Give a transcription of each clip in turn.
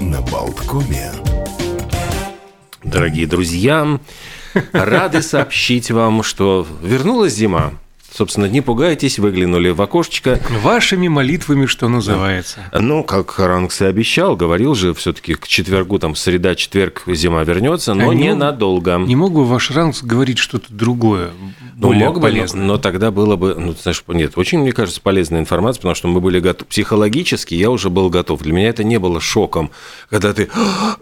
на Болткоме. Дорогие друзья, рады сообщить вам, что вернулась зима. Собственно, не пугайтесь, выглянули в окошечко. Вашими молитвами, что называется. Ну, как Ранкс и обещал, говорил же, все-таки к четвергу, там, среда, четверг, зима вернется, но А не- ненадолго. Не мог бы ваш Ранкс говорить что-то другое, Ну, более мог бы, но, полезное? но тогда было бы, ну, знаешь, нет, очень, мне кажется, полезная информация, потому что мы были готовы, психологически я уже был готов. Для меня это не было шоком, когда ты,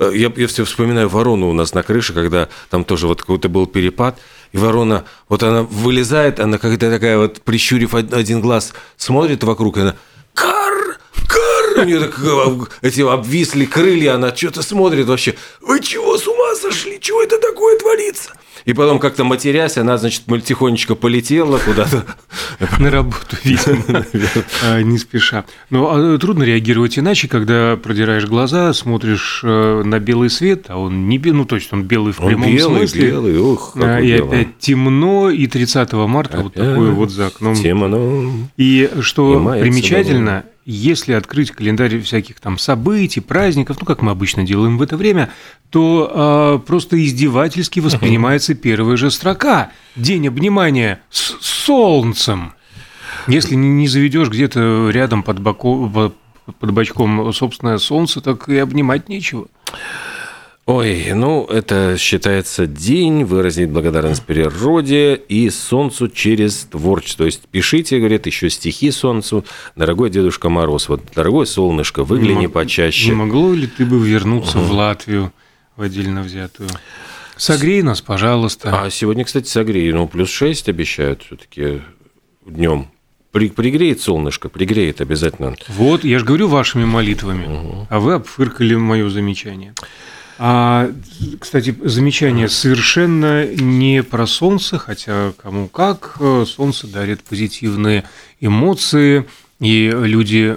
я, я все вспоминаю ворону у нас на крыше, когда там тоже вот какой-то был перепад, и ворона, вот она вылезает, она какая-то такая вот, прищурив од- один глаз, смотрит вокруг, и она, у нее так, э, эти обвисли крылья, она что-то смотрит вообще, вы чего, с ума сошли, чего это такое творится? И потом как-то матерясь, она, значит, тихонечко полетела куда-то. На работу, видимо, а, не спеша. Но а, трудно реагировать иначе, когда продираешь глаза, смотришь э, на белый свет, а он не белый, ну, то есть он белый в прямом белый, смысле. белый, ух, А, И опять темно, и 30 марта вот такое вот за окном. Тема, ну... И что примечательно, если открыть календарь всяких там событий, праздников, ну, как мы обычно делаем в это время, то а, просто издевательски воспринимается первая же строка «День обнимания с солнцем». Если не, заведешь где-то рядом под, по- под бочком собственное солнце, так и обнимать нечего. Ой, ну, это считается день выразить благодарность природе и солнцу через творчество. То есть пишите, говорят, еще стихи солнцу. Дорогой Дедушка Мороз, вот, дорогое солнышко, выгляни Не почаще. Не могло ли ты бы вернуться в Латвию в отдельно взятую? Согрей нас, пожалуйста. А сегодня, кстати, согрею, ну, плюс 6 обещают все-таки днем. При, пригреет солнышко, пригреет обязательно. Вот, я же говорю вашими молитвами, а вы обфыркали мое замечание. А, кстати, замечание совершенно не про солнце, хотя кому как, солнце дарит позитивные эмоции, и люди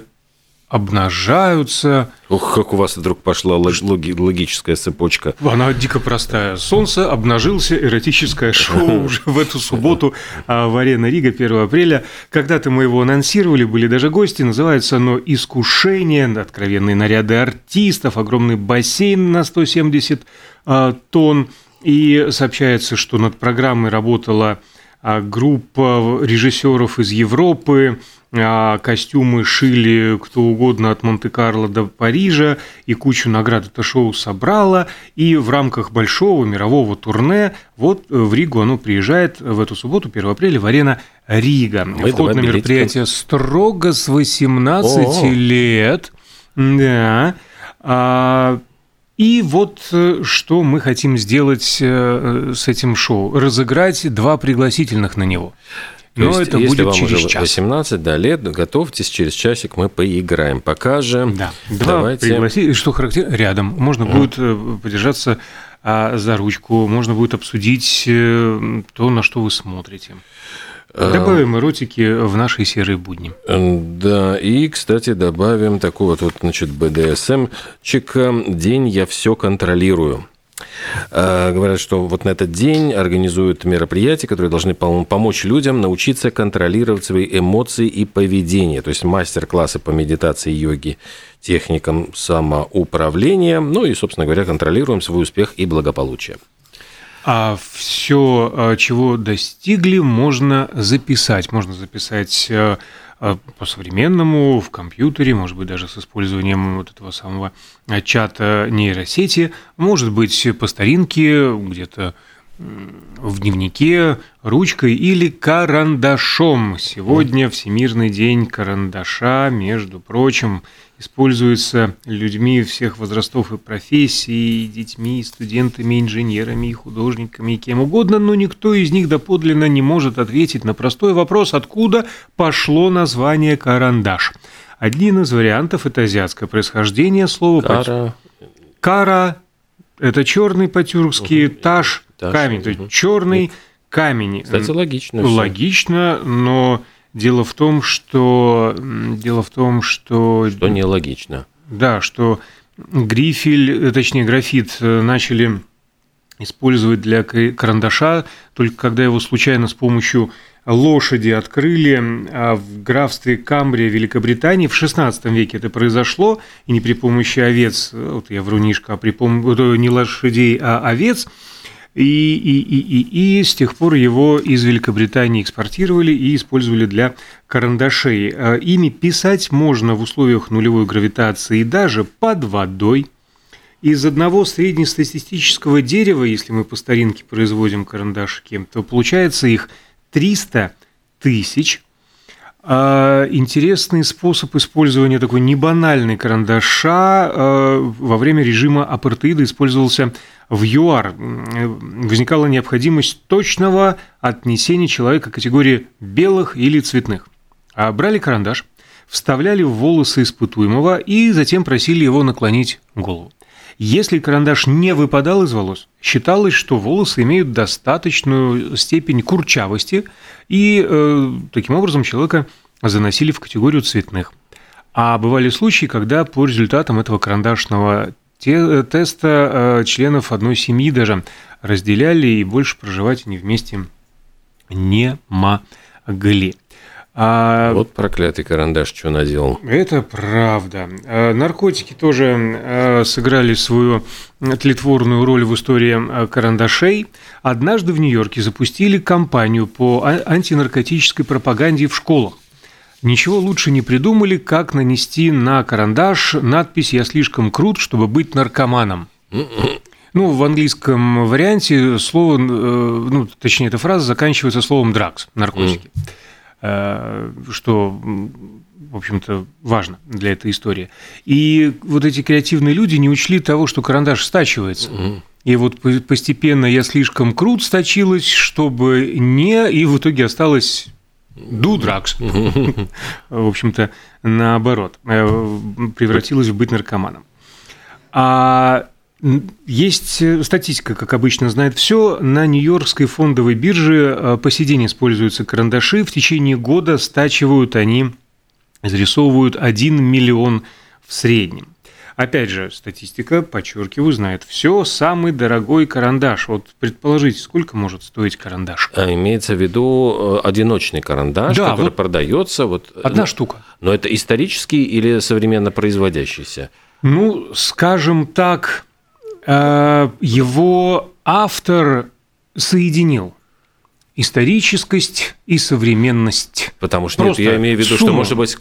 обнажаются. Ух, как у вас вдруг пошла лог- логи- логическая цепочка. Она дико простая. Солнце обнажился, эротическое шоу уже в эту субботу а, в Арена Рига 1 апреля. Когда-то мы его анонсировали, были даже гости. Называется оно «Искушение», откровенные наряды артистов, огромный бассейн на 170 а, тонн. И сообщается, что над программой работала а, группа режиссеров из Европы, костюмы шили кто угодно от Монте-Карло до Парижа, и кучу наград это шоу собрало, и в рамках большого мирового турне вот э, в Ригу оно приезжает в эту субботу, 1 апреля, в арена Рига. Мы Вход на мероприятие строго с 18 О. лет. Да. А, и вот э, что мы хотим сделать э, с этим шоу. Разыграть два пригласительных на него. То Но есть, это если будет вам через уже час. 18 да, лет, готовьтесь, через часик мы поиграем. Пока же Да, два давайте... пригласительных, что характерно, рядом. Можно будет э, подержаться а, за ручку, можно будет обсудить э, то, на что вы смотрите. Э, Добавим эротики в наши серые будни. Да, и, кстати, добавим такой вот, вот значит, БДСМ-чик. День я все контролирую. Э, Говорят, что вот на этот день организуют мероприятия, которые должны пом- помочь людям научиться контролировать свои эмоции и поведение. То есть мастер-классы по медитации, йоге, техникам самоуправления. Ну и, собственно говоря, контролируем свой успех и благополучие. А все, чего достигли, можно записать. Можно записать э, э, по-современному, в компьютере, может быть, даже с использованием вот этого самого э, чата нейросети, может быть, по старинке, где-то в дневнике, ручкой или карандашом. Сегодня Всемирный день карандаша, между прочим, используется людьми всех возрастов и профессий, и детьми, и студентами, и инженерами, и художниками, и кем угодно, но никто из них доподлинно не может ответить на простой вопрос, откуда пошло название карандаш. Один из вариантов – это азиатское происхождение слова Кара, Кара – это черный по-тюркски, таш – Таш, камень, то есть мгм. черный камень. кстати, логично. всё. Логично, но дело в том, что дело в том, что, Что нелогично. да, что грифель, э, точнее графит э, начали использовать для карандаша, только когда его случайно с помощью лошади открыли а в графстве Камбрия, Великобритании. В XVI веке это произошло, и не при помощи овец, вот я врунишка, а при помощи не лошадей, а овец. И, и, и, и, и с тех пор его из Великобритании экспортировали и использовали для карандашей. А ими писать можно в условиях нулевой гравитации даже под водой. Из одного среднестатистического дерева, если мы по старинке производим карандашики, то получается их 300 тысяч. А, интересный способ использования такой небанальной карандаша а, во время режима апартеида использовался в ЮАР. Возникала необходимость точного отнесения человека к категории белых или цветных. А брали карандаш, вставляли в волосы испытуемого и затем просили его наклонить голову. Если карандаш не выпадал из волос, считалось, что волосы имеют достаточную степень курчавости, и э, таким образом человека заносили в категорию цветных. А бывали случаи, когда по результатам этого карандашного те, теста э, членов одной семьи даже разделяли и больше проживать они вместе не могли. А... Вот проклятый карандаш что наделал. Это правда. А наркотики тоже а, сыграли свою тлетворную роль в истории а, карандашей. Однажды в Нью-Йорке запустили кампанию по антинаркотической пропаганде в школах. Ничего лучше не придумали, как нанести на карандаш надпись «Я слишком крут, чтобы быть наркоманом». Ну, в английском варианте слово, э, ну, точнее, эта фраза заканчивается словом «драгс» – наркотики. Mm. Э, что, в общем-то, важно для этой истории. И вот эти креативные люди не учли того, что карандаш стачивается. И вот постепенно я слишком крут сточилась, чтобы не, и в итоге осталось дудракс. В общем-то, наоборот, э, превратилась в быть наркоманом. А есть э, статистика, как обычно, знает все. На Нью-Йоркской фондовой бирже э, по сей день используются карандаши. В течение года стачивают они, зарисовывают 1 миллион в среднем. Опять же, статистика, подчеркиваю, знает все. Самый дорогой карандаш. Вот предположите, сколько может стоить карандаш? А, имеется в виду э, одиночный карандаш, да, который вот продается. Вот, одна ну, штука. Но это исторический или современно производящийся? Ну, скажем так, его автор соединил историческость и современность. Потому что нет, я имею в виду, сумма. что может быть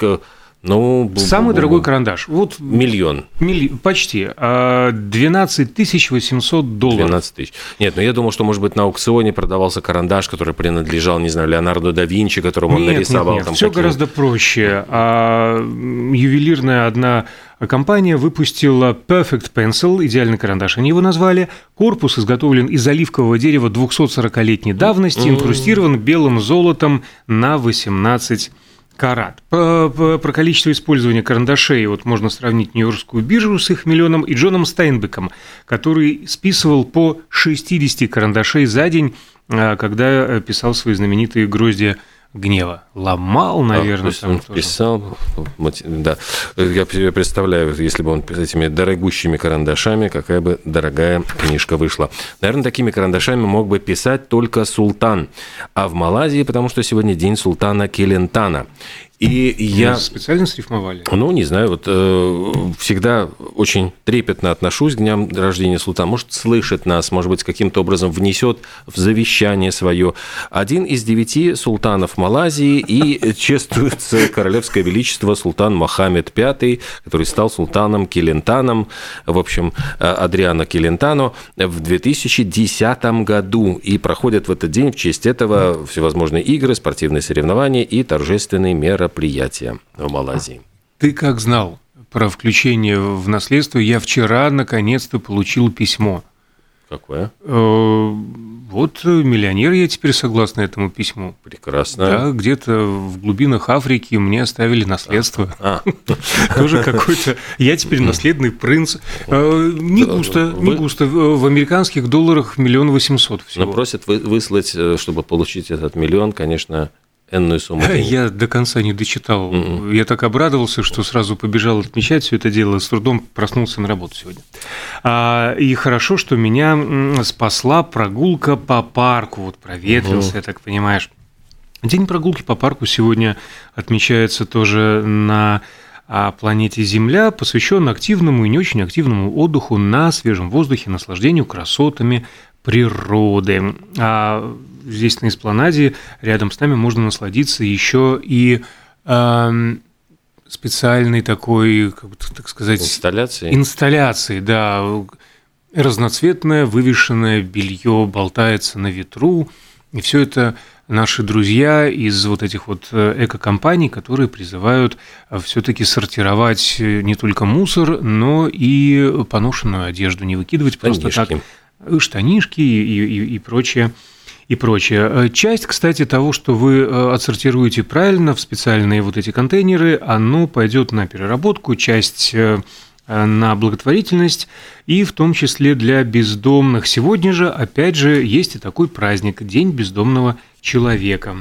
ну, Самый дорогой карандаш. Вот Миллион. Милли... Почти. 12 а, 800 долларов. 12 тысяч. Нет, но я думал, что, может быть, на аукционе продавался карандаш, который принадлежал, не знаю, Леонардо да Винчи, которому нет, он нарисовал. Нет, нет, там все гораздо проще. А ювелирная одна компания выпустила Perfect Pencil, идеальный карандаш, они его назвали. Корпус изготовлен из оливкового дерева 240-летней давности, инкрустирован белым золотом на 18 карат. Про, про количество использования карандашей вот можно сравнить Нью-Йоркскую биржу с их миллионом и Джоном Стайнбеком, который списывал по 60 карандашей за день, а, когда писал свои знаменитые гроздья гнева. Ломал, наверное. А, он тоже. писал, да. Я себе представляю, если бы он этими дорогущими карандашами, какая бы дорогая книжка вышла. Наверное, такими карандашами мог бы писать только султан. А в Малайзии, потому что сегодня день султана Келентана. И я... Специально срифмовали? Ну, не знаю, вот э, всегда очень трепетно отношусь к дням рождения султана. Может, слышит нас, может быть, каким-то образом внесет в завещание свое. Один из девяти султанов Малайзии и чествуется королевское величество султан Мохаммед V, который стал султаном Келентаном, в общем, э, Адриано Келентано в 2010 году. И проходят в этот день в честь этого всевозможные игры, спортивные соревнования и торжественные меры мероприятия в Малайзии. Ты как знал про включение в наследство? Я вчера наконец-то получил письмо. Какое? Э, вот миллионер я теперь согласно этому письму. Прекрасно. Да, где-то в глубинах Африки мне оставили наследство. А. Тоже какой-то. Я теперь наследный принц. Э, не густо, не густо. В американских долларах миллион восемьсот всего. Но просят выслать, э, чтобы получить этот миллион, конечно, энную сумму денег. Я до конца не дочитал. Mm-mm. Я так обрадовался, что сразу побежал отмечать все это дело. С трудом проснулся на работу сегодня. А, и хорошо, что меня спасла прогулка по парку. Вот проветрился, mm-hmm. я так понимаешь. День прогулки по парку сегодня отмечается тоже на а, планете Земля, посвящен активному и не очень активному отдыху на свежем воздухе, наслаждению красотами природы. А здесь на Эспланаде рядом с нами можно насладиться еще и э, специальной такой, как бы, так сказать, инсталляцией. Инсталляцией, да, разноцветное вывешенное белье болтается на ветру, и все это наши друзья из вот этих вот э, эко-компаний, которые призывают э, все-таки сортировать э, не только мусор, но и поношенную одежду, не выкидывать просто так. Штанишки. И, и, и прочее и прочее. Часть, кстати, того, что вы отсортируете правильно в специальные вот эти контейнеры, оно пойдет на переработку, часть на благотворительность и в том числе для бездомных. Сегодня же, опять же, есть и такой праздник – День бездомного человека.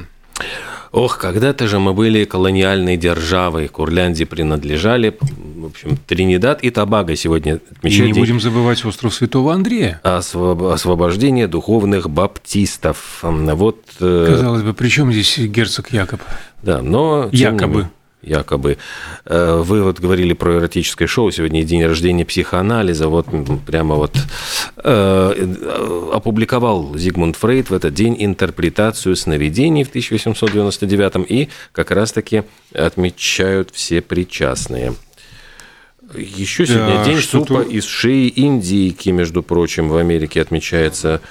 Ох, когда-то же мы были колониальной державой, Курляндии принадлежали, в общем, Тринидад и Тобаго сегодня отмечают. И не будем забывать остров Святого Андрея. Освобождение духовных баптистов. Вот. Э, Казалось бы, при чем здесь герцог Якоб? Да, но... Якобы якобы. Э, вы вот говорили про эротическое шоу, сегодня день рождения психоанализа, вот прямо вот э, опубликовал Зигмунд Фрейд в этот день интерпретацию сновидений в 1899 и как раз-таки отмечают все причастные. Еще сегодня да, день супа из шеи индейки, между прочим, в Америке отмечается.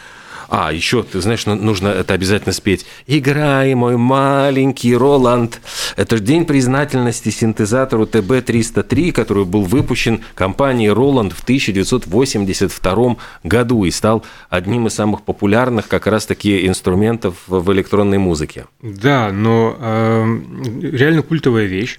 А, еще, ты знаешь, нужно это обязательно спеть. «Играй, мой маленький Роланд». Это день признательности синтезатору ТБ-303, который был выпущен компанией Роланд в 1982 году и стал одним из самых популярных как раз-таки инструментов в электронной музыке. Да, но э, реально культовая вещь.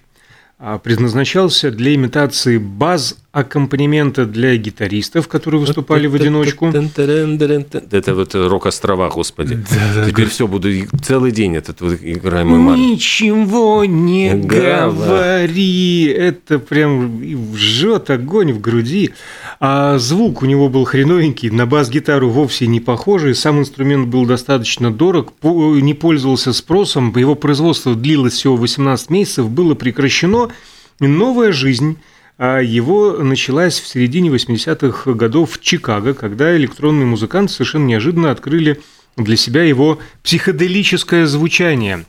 А, предназначался для имитации баз аккомпанемента для гитаристов, которые выступали в одиночку. Это вот рок-острова, господи. Да, Теперь все, буду целый день этот вот играемый ман. Ничего не говори. Это прям жжет огонь в груди. А звук у него был хреновенький, на бас-гитару вовсе не похожий. Сам инструмент был достаточно дорог, не пользовался спросом. Его производство длилось всего 18 месяцев, было прекращено. Новая жизнь его началась в середине 80-х годов в Чикаго, когда электронные музыканты совершенно неожиданно открыли для себя его психоделическое звучание.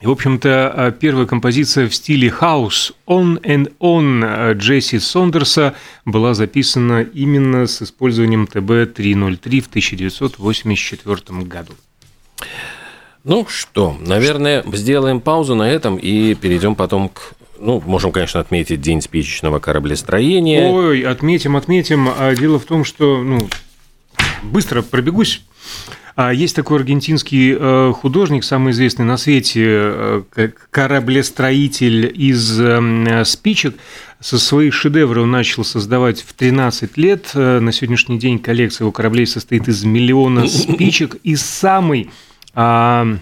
И, в общем-то, а, первая композиция в стиле хаус «On and On» а, Джесси Сондерса была записана именно с использованием ТБ-303 в 1984 году. Ну что, наверное, сделаем паузу на этом и перейдем потом к ну, можем, конечно, отметить День спичечного кораблестроения. Ой, отметим, отметим. А дело в том, что, ну, быстро пробегусь. А есть такой аргентинский э, художник, самый известный на свете, э, кораблестроитель из э, спичек. Со своих шедевров начал создавать в 13 лет. На сегодняшний день коллекция его кораблей состоит из миллиона спичек. И самый а,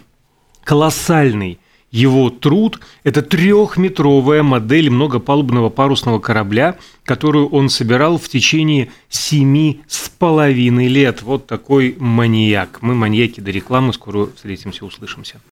колоссальный его труд – это трехметровая модель многопалубного парусного корабля, которую он собирал в течение семи с половиной лет. Вот такой маньяк. Мы маньяки до рекламы. Скоро встретимся, услышимся.